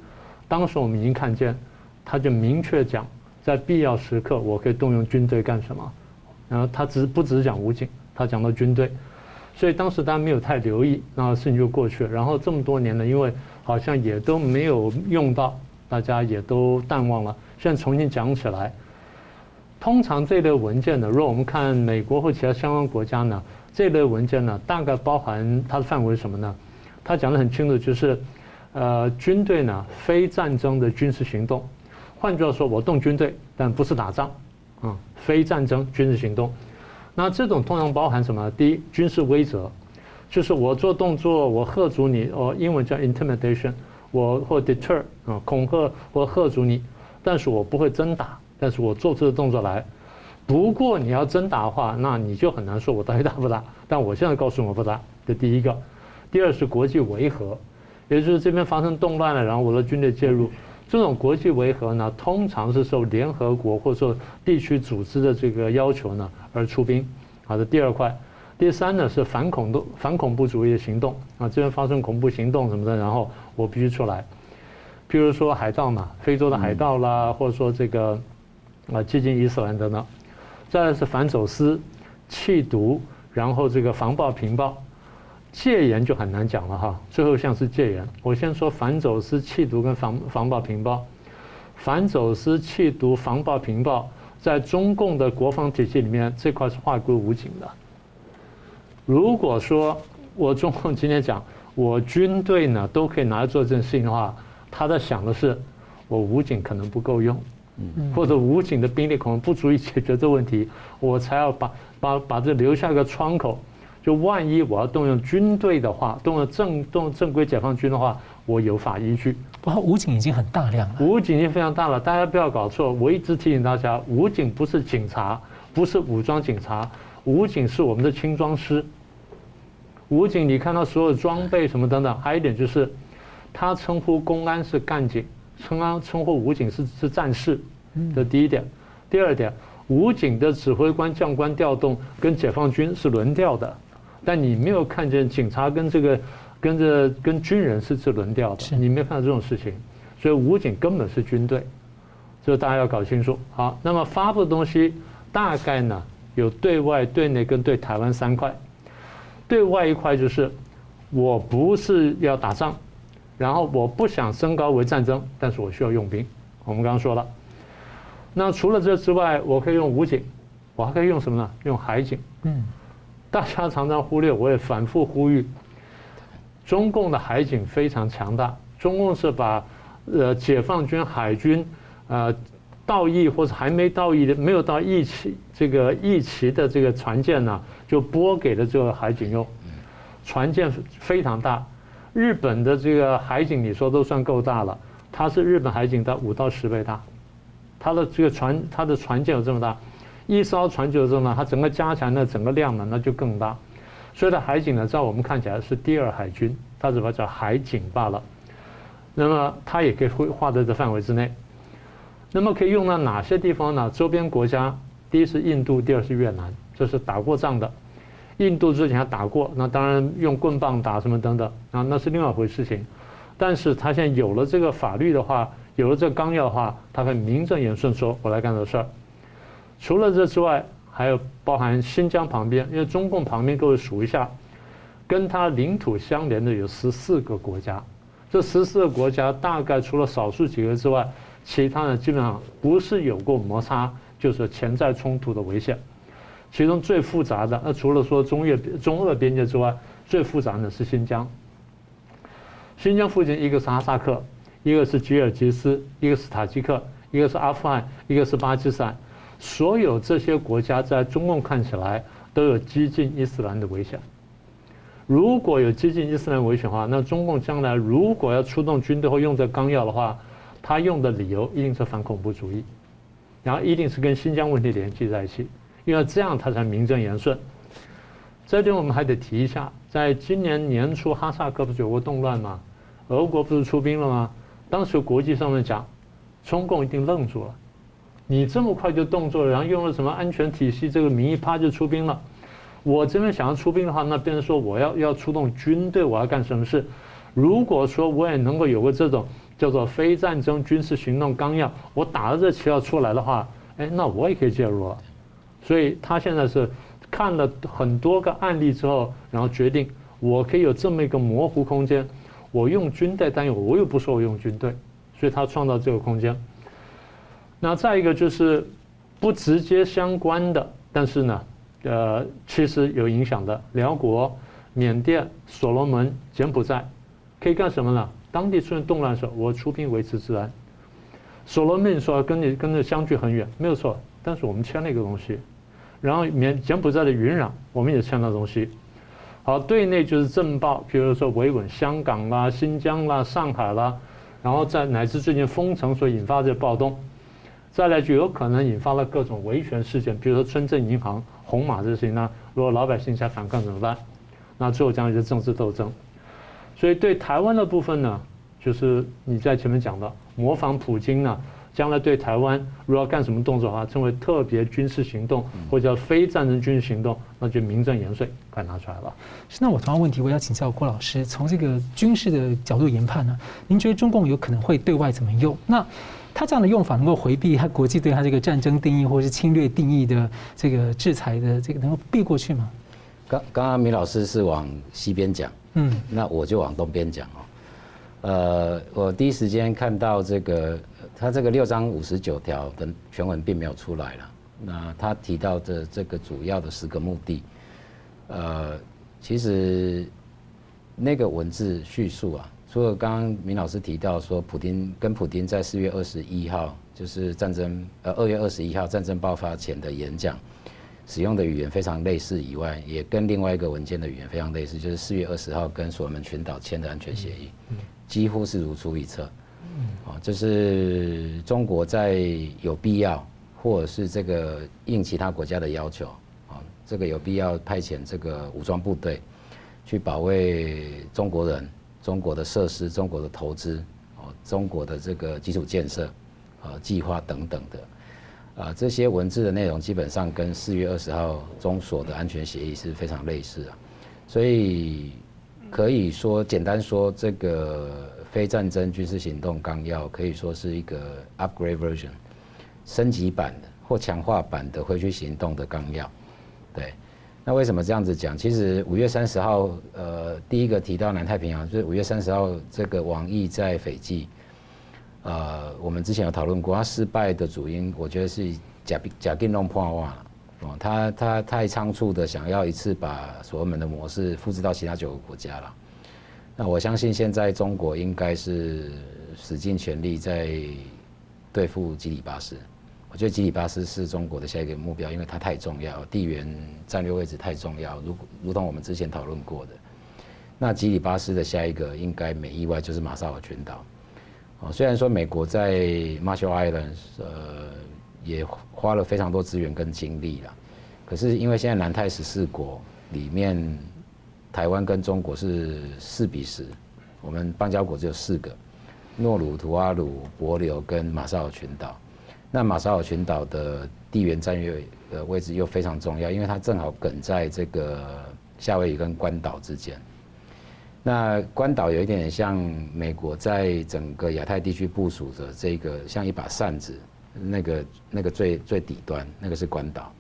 当时我们已经看见，他就明确讲，在必要时刻我可以动用军队干什么。然后他只不只讲武警，他讲到军队，所以当时大家没有太留意，那事情就过去了。然后这么多年呢，因为好像也都没有用到，大家也都淡忘了。现在重新讲起来。通常这类文件呢，如果我们看美国或其他相关国家呢，这类文件呢，大概包含它的范围是什么呢？他讲得很清楚，就是，呃，军队呢，非战争的军事行动。换句话说，我动军队，但不是打仗，啊，非战争军事行动。那这种通常包含什么？第一，军事威慑，就是我做动作，我吓阻你，哦，英文叫 intimidation，我或 deter 啊，恐吓或吓阻你，但是我不会真打。但是我做出的动作来，不过你要真打的话，那你就很难说我到底打不打。但我现在告诉我不打，这第一个。第二是国际维和，也就是这边发生动乱了，然后我的军队介入。这种国际维和呢，通常是受联合国或者说地区组织的这个要求呢而出兵。好的，第二块。第三呢是反恐动反恐怖主义的行动啊，这边发生恐怖行动什么的，然后我必须出来。譬如说海盗嘛，非洲的海盗啦，或者说这个。啊，接近伊斯兰的呢，再来是反走私、弃毒，然后这个防暴、平暴、戒严就很难讲了哈。最后像是戒严，我先说反走私、缉毒跟防防暴、平暴。反走私、缉毒、防暴、平暴，在中共的国防体系里面，这块是划归武警的。如果说我中共今天讲我军队呢都可以拿来做这件事情的话，他在想的是我武警可能不够用。或者武警的兵力可能不足以解决这问题，我才要把把把这留下一个窗口，就万一我要动用军队的话，动用正动用正规解放军的话，我有法依据。
不过武警已经很大量了，
武警已经非常大了，大家不要搞错。我一直提醒大家，武警不是警察，不是武装警察，武警是我们的轻装师。武警你看到所有装备什么等等，还有一点就是，他称呼公安是干警。称安称呼武警是是战士，这第一点。第二点，武警的指挥官将官调动跟解放军是轮调的，但你没有看见警察跟这个跟着跟军人是这轮调的，你没有看到这种事情。所以武警根本是军队，这个大家要搞清楚。好，那么发布的东西大概呢有对外、对内跟对台湾三块。对外一块就是我不是要打仗。然后我不想升高为战争，但是我需要用兵。我们刚刚说了，那除了这之外，我可以用武警，我还可以用什么呢？用海警。嗯，大家常常忽略，我也反复呼吁，中共的海警非常强大。中共是把呃解放军海军呃到役或者还没到役的没有到役期这个役期的这个船舰呢，就拨给了这个海警用，船舰非常大。日本的这个海警，你说都算够大了，它是日本海警的五到十倍大，它的这个船，它的船舰有这么大，一艘船就有这么大，它整个加起来呢，整个量呢，那就更大。所以的海警呢，在我们看起来是第二海军，它只不过叫海警罢了。那么它也可以划在这范围之内。那么可以用到哪些地方呢？周边国家，第一是印度，第二是越南，这是打过仗的。印度之前还打过，那当然用棍棒打什么等等啊，那是另外一回事情。但是他现在有了这个法律的话，有了这个纲要的话，他会名正言顺说：“我来干这事儿。”除了这之外，还有包含新疆旁边，因为中共旁边各位数一下，跟它领土相连的有十四个国家。这十四个国家大概除了少数几个之外，其他的基本上不是有过摩擦，就是潜在冲突的危险。其中最复杂的，那除了说中越、中俄边界之外，最复杂的是新疆。新疆附近一个是哈萨克，一个是吉尔吉斯，一个是塔吉克，一个是阿富汗，一个是巴基斯坦。所有这些国家在中共看起来都有激进伊斯兰的危险。如果有激进伊斯兰危险的话，那中共将来如果要出动军队或用这纲要的话，他用的理由一定是反恐怖主义，然后一定是跟新疆问题联系在一起，因为这样他才名正言顺。这点我们还得提一下，在今年年初哈萨克不是有过动乱吗？俄国不是出兵了吗？当时国际上面讲，中共一定愣住了，你这么快就动作了，然后用了什么安全体系这个名义，啪就出兵了。我这边想要出兵的话，那变成说我要要出动军队，我要干什么事？如果说我也能够有个这种叫做非战争军事行动纲要，我打了这旗号出来的话，哎，那我也可以介入了。所以他现在是看了很多个案例之后，然后决定我可以有这么一个模糊空间，我用军队，但又我又不说我用军队，所以他创造这个空间。那再一个就是不直接相关的，但是呢。呃，其实有影响的，寮国、缅甸、所罗门、柬埔寨，可以干什么呢？当地出现动乱的时候，我出兵维持治安。所罗门说跟你跟着相距很远，没有错，但是我们签了一个东西。然后缅柬埔寨的云壤，我们也签了东西。好，对内就是政报，比如说维稳香港啦、新疆啦、上海啦，然后在乃至最近封城所引发的暴动，再来就有可能引发了各种维权事件，比如说村镇银行。红马这事情呢，如果老百姓想反抗怎么办？那最后将来是政治斗争。所以对台湾的部分呢，就是你在前面讲的模仿普京呢，将来对台湾如果要干什么动作的话，称为特别军事行动或者叫非战争军事行动，那就名正言顺，快拿出来了。
是，那我同样问题，我要请教郭老师，从这个军事的角度研判呢，您觉得中共有可能会对外怎么用？那？他这样的用法能够回避他国际对他这个战争定义或是侵略定义的这个制裁的这个能够避过去吗？
刚刚刚米老师是往西边讲，嗯，那我就往东边讲哦。呃，我第一时间看到这个他这个六章五十九条的全文并没有出来了。那他提到的这个主要的十个目的，呃，其实那个文字叙述啊。除了刚刚明老师提到说，普京跟普京在四月二十一号，就是战争呃二月二十一号战争爆发前的演讲，使用的语言非常类似以外，也跟另外一个文件的语言非常类似，就是四月二十号跟所罗门群岛签的安全协议，几乎是如出一辙。啊，就是中国在有必要，或者是这个应其他国家的要求，啊，这个有必要派遣这个武装部队去保卫中国人。中国的设施、中国的投资、哦，中国的这个基础建设、啊计划等等的，啊这些文字的内容基本上跟四月二十号中所的安全协议是非常类似啊，所以可以说简单说，这个非战争军事行动纲要可以说是一个 upgrade version，升级版的或强化版的回去行动的纲要，对。那为什么这样子讲？其实五月三十号，呃，第一个提到南太平洋，就是五月三十号这个王毅在斐济，呃，我们之前有讨论过，他失败的主因，我觉得是假假定弄破瓦，哦，他他太仓促的想要一次把所罗门的模式复制到其他九个国家了。那我相信现在中国应该是使尽全力在对付基里巴斯。我觉得基里巴斯是中国的下一个目标，因为它太重要，地缘战略位置太重要。如如同我们之前讨论过的，那基里巴斯的下一个应该没意外就是马绍尔群岛。哦，虽然说美国在 Marshall Islands 呃也花了非常多资源跟精力了，可是因为现在南太十四国里面，台湾跟中国是四比十，我们邦交国只有四个，诺鲁、图阿鲁、帛琉跟马绍尔群岛。那马绍尔群岛的地缘战略的位置又非常重要，因为它正好梗在这个夏威夷跟关岛之间。那关岛有一点像美国在整个亚太地区部署的这个像一把扇子，那个那个最最底端那个是关岛，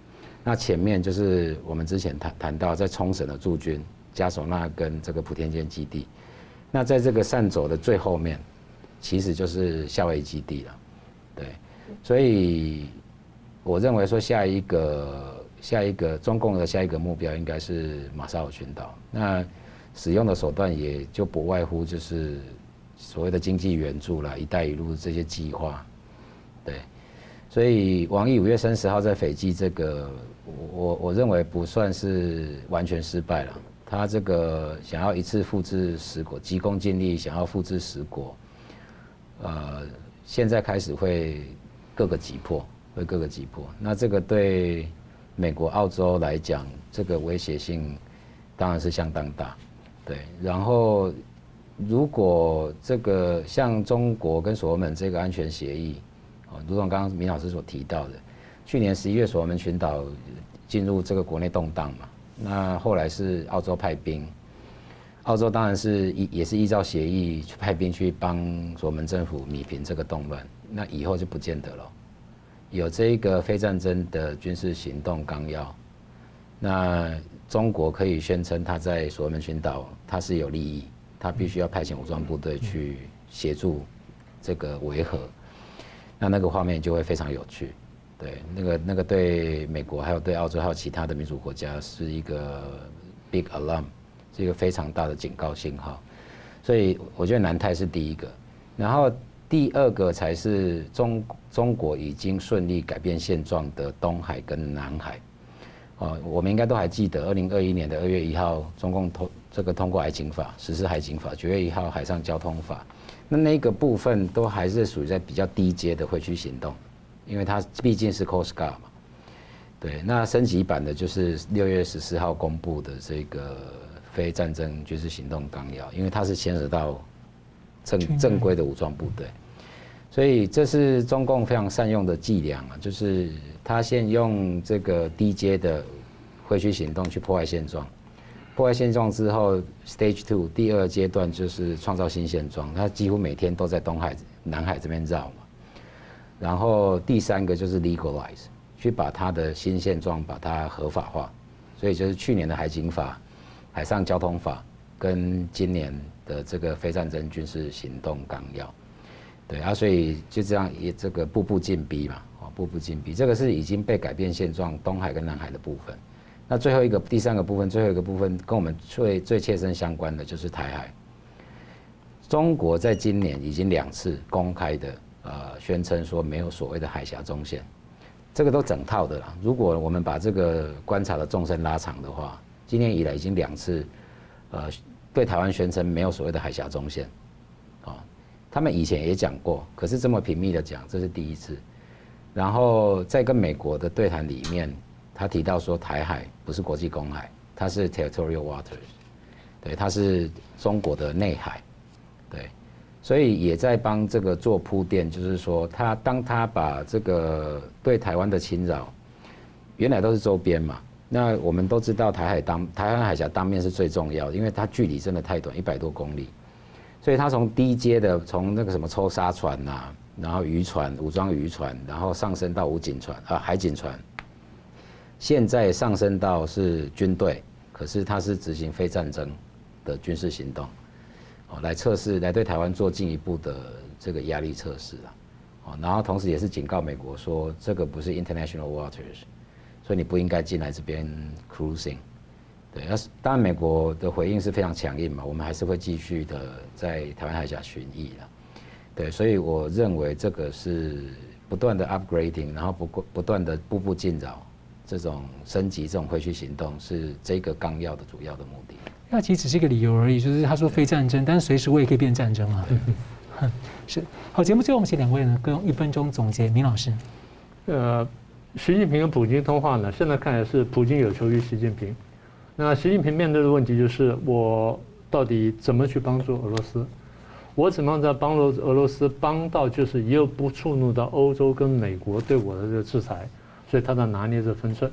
那前面就是我们之前谈谈到在冲绳的驻军嘉手纳跟这个普天间基地，那在这个扇轴的最后面，其实就是夏威夷基地了，对。所以，我认为说下一个下一个中共的下一个目标应该是马绍尔群岛。那使用的手段也就不外乎就是所谓的经济援助啦，“一带一路”这些计划。对，所以王毅五月三十号在斐济这个，我我认为不算是完全失败了。他这个想要一次复制十国，急功近利，想要复制十国，呃，现在开始会各个击破，会各个击破。那这个对美国、澳洲来讲，这个威胁性当然是相当大，对。然后，如果这个像中国跟所罗门这个安全协议，哦，如同刚刚明老师所提到的，去年十一月所罗门群岛进入这个国内动荡嘛。那后来是澳洲派兵，澳洲当然是依也是依照协议去派兵去帮所罗门政府弭平这个动乱。那以后就不见得了。有这个非战争的军事行动纲要，那中国可以宣称他在所罗门群岛他是有利益，他必须要派遣武装部队去协助这个维和。那那个画面就会非常有趣。对，那个那个对美国还有对澳洲还有其他的民主国家是一个 big alarm，是一个非常大的警告信号。所以我觉得南太是第一个，然后第二个才是中中国已经顺利改变现状的东海跟南海。哦，我们应该都还记得，二零二一年的二月一号，中共通这个通过海警法实施海警法，九月一号海上交通法，那那个部分都还是属于在比较低阶的会去行动。因为它毕竟是 Coast Guard 嘛，对，那升级版的就是六月十四号公布的这个非战争军事行动纲要，因为它是牵扯到正正规的武装部队，所以这是中共非常善用的伎俩啊，就是他先用这个低阶的会去行动去破坏现状，破坏现状之后，Stage Two 第二阶段就是创造新现状，他几乎每天都在东海、南海这边绕嘛。然后第三个就是 legalize，去把它的新现状把它合法化，所以就是去年的海警法、海上交通法跟今年的这个非战争军事行动纲要，对啊，所以就这样也这个步步进逼嘛，哦，步步进逼，这个是已经被改变现状东海跟南海的部分。那最后一个第三个部分，最后一个部分跟我们最最切身相关的就是台海。中国在今年已经两次公开的。呃，宣称说没有所谓的海峡中线，这个都整套的啦。如果我们把这个观察的纵深拉长的话，今年以来已经两次，呃，对台湾宣称没有所谓的海峡中线，啊，他们以前也讲过，可是这么频密的讲，这是第一次。然后在跟美国的对谈里面，他提到说台海不是国际公海，它是 territorial waters，对，它是中国的内海，对。所以也在帮这个做铺垫，就是说，他当他把这个对台湾的侵扰，原来都是周边嘛。那我们都知道台海当台湾海峡当面是最重要的，因为它距离真的太短，一百多公里。所以它从低阶的，从那个什么抽沙船呐、啊，然后渔船、武装渔船，然后上升到武警船啊、海警船，现在上升到是军队，可是它是执行非战争的军事行动。哦，来测试，来对台湾做进一步的这个压力测试了，哦，然后同时也是警告美国说，这个不是 international waters，所以你不应该进来这边 cruising。对，那是当然美国的回应是非常强硬嘛，我们还是会继续的在台湾海峡巡弋了。对，所以我认为这个是不断的 upgrading，然后不不断的步步进扰，这种升级这种会去行动是这个纲要的主要的目的。
那其实只是一个理由而已，就是他说非战争，但是随时我也可以变战争啊。是，好，节目最后我们请两位呢各用一分钟总结。明老师，
呃，习近平跟普京通话呢，现在看来是普京有求于习近平。那习近平面对的问题就是，我到底怎么去帮助俄罗斯？我怎么样在帮助俄罗斯帮到，就是又不触怒到欧洲跟美国对我的这个制裁？所以他在拿捏这分寸。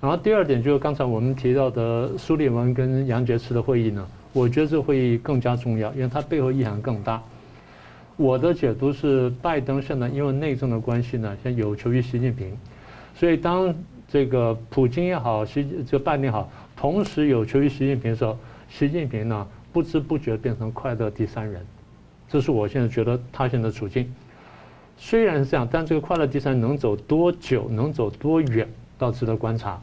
然后第二点就是刚才我们提到的苏利文跟杨洁篪的会议呢，我觉得这会议更加重要，因为它背后意涵更大。我的解读是，拜登现在因为内政的关系呢，现在有求于习近平，所以当这个普京也好，习这拜登也好，同时有求于习近平的时候，习近平呢不知不觉变成快乐第三人，这是我现在觉得他现在的处境。虽然是这样，但这个快乐第三人能走多久，能走多远？倒值得观察。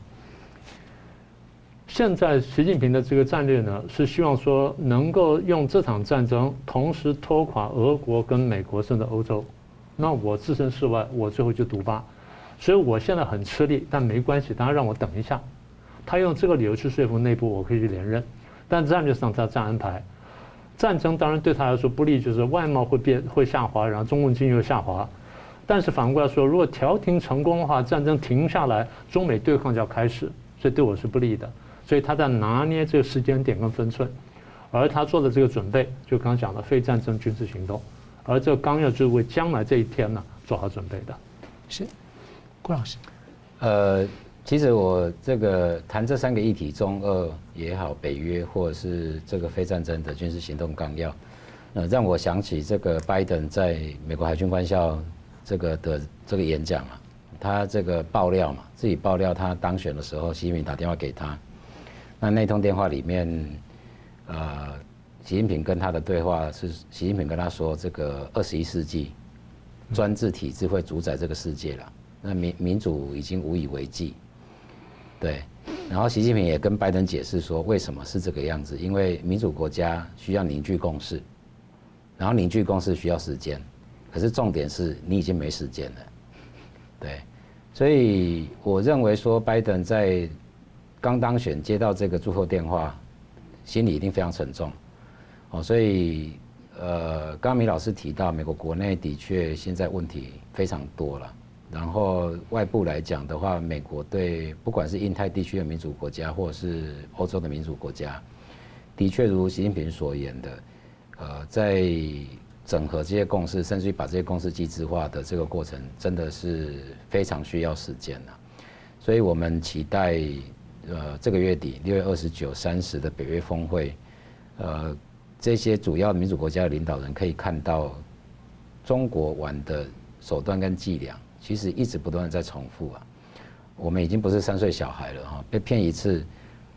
现在习近平的这个战略呢，是希望说能够用这场战争同时拖垮俄国跟美国甚至欧洲。那我置身事外，我最后就独霸。所以我现在很吃力，但没关系，大家让我等一下。他用这个理由去说服内部，我可以去连任。但战略上他这样安排，战争当然对他来说不利，就是外贸会变会下滑，然后中共经济又下滑。但是反过来说，如果调停成功的话，战争停下来，中美对抗就要开始，所以对我是不利的。所以他在拿捏这个时间点跟分寸，而他做的这个准备，就刚刚讲的非战争军事行动，而这个纲要就是为将来这一天呢做好准备的。
是，郭老师，
呃。其实我这个谈这三个议题，中俄也好，北约或者是这个非战争的军事行动纲要，呃，让我想起这个拜登在美国海军官校这个的这个演讲啊，他这个爆料嘛，自己爆料他当选的时候，习近平打电话给他，那那通电话里面，呃，习近平跟他的对话是习近平跟他说，这个二十一世纪专制体制会主宰这个世界了，那民民主已经无以为继。对，然后习近平也跟拜登解释说，为什么是这个样子？因为民主国家需要凝聚共识，然后凝聚共识需要时间，可是重点是你已经没时间了。对，所以我认为说，拜登在刚当选接到这个祝贺电话，心里一定非常沉重。哦，所以呃，刚刚米老师提到，美国国内的确现在问题非常多了。然后外部来讲的话，美国对不管是印太地区的民主国家，或者是欧洲的民主国家，的确如习近平所言的，呃，在整合这些共识，甚至于把这些共识机制化的这个过程，真的是非常需要时间了。所以我们期待，呃，这个月底六月二十九、三十的北约峰会，呃，这些主要民主国家的领导人可以看到中国玩的手段跟伎俩。其实一直不断在重复啊，我们已经不是三岁小孩了哈，被骗一次，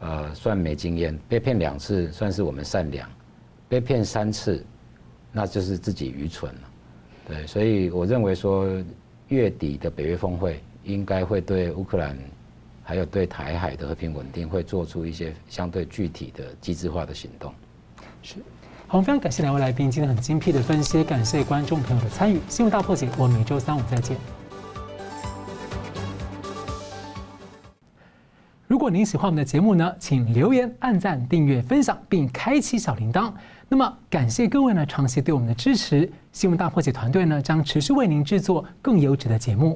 呃，算没经验；被骗两次，算是我们善良；被骗三次，那就是自己愚蠢了。对，所以我认为说，月底的北约峰会应该会对乌克兰，还有对台海的和平稳定，会做出一些相对具体的机制化的行动。
是，好，非常感谢两位来宾今天很精辟的分析，感谢观众朋友的参与。新闻大破解，我们每周三五再见。如果您喜欢我们的节目呢，请留言、按赞、订阅、分享，并开启小铃铛。那么，感谢各位呢长期对我们的支持。新闻大破解团队呢将持续为您制作更优质的节目。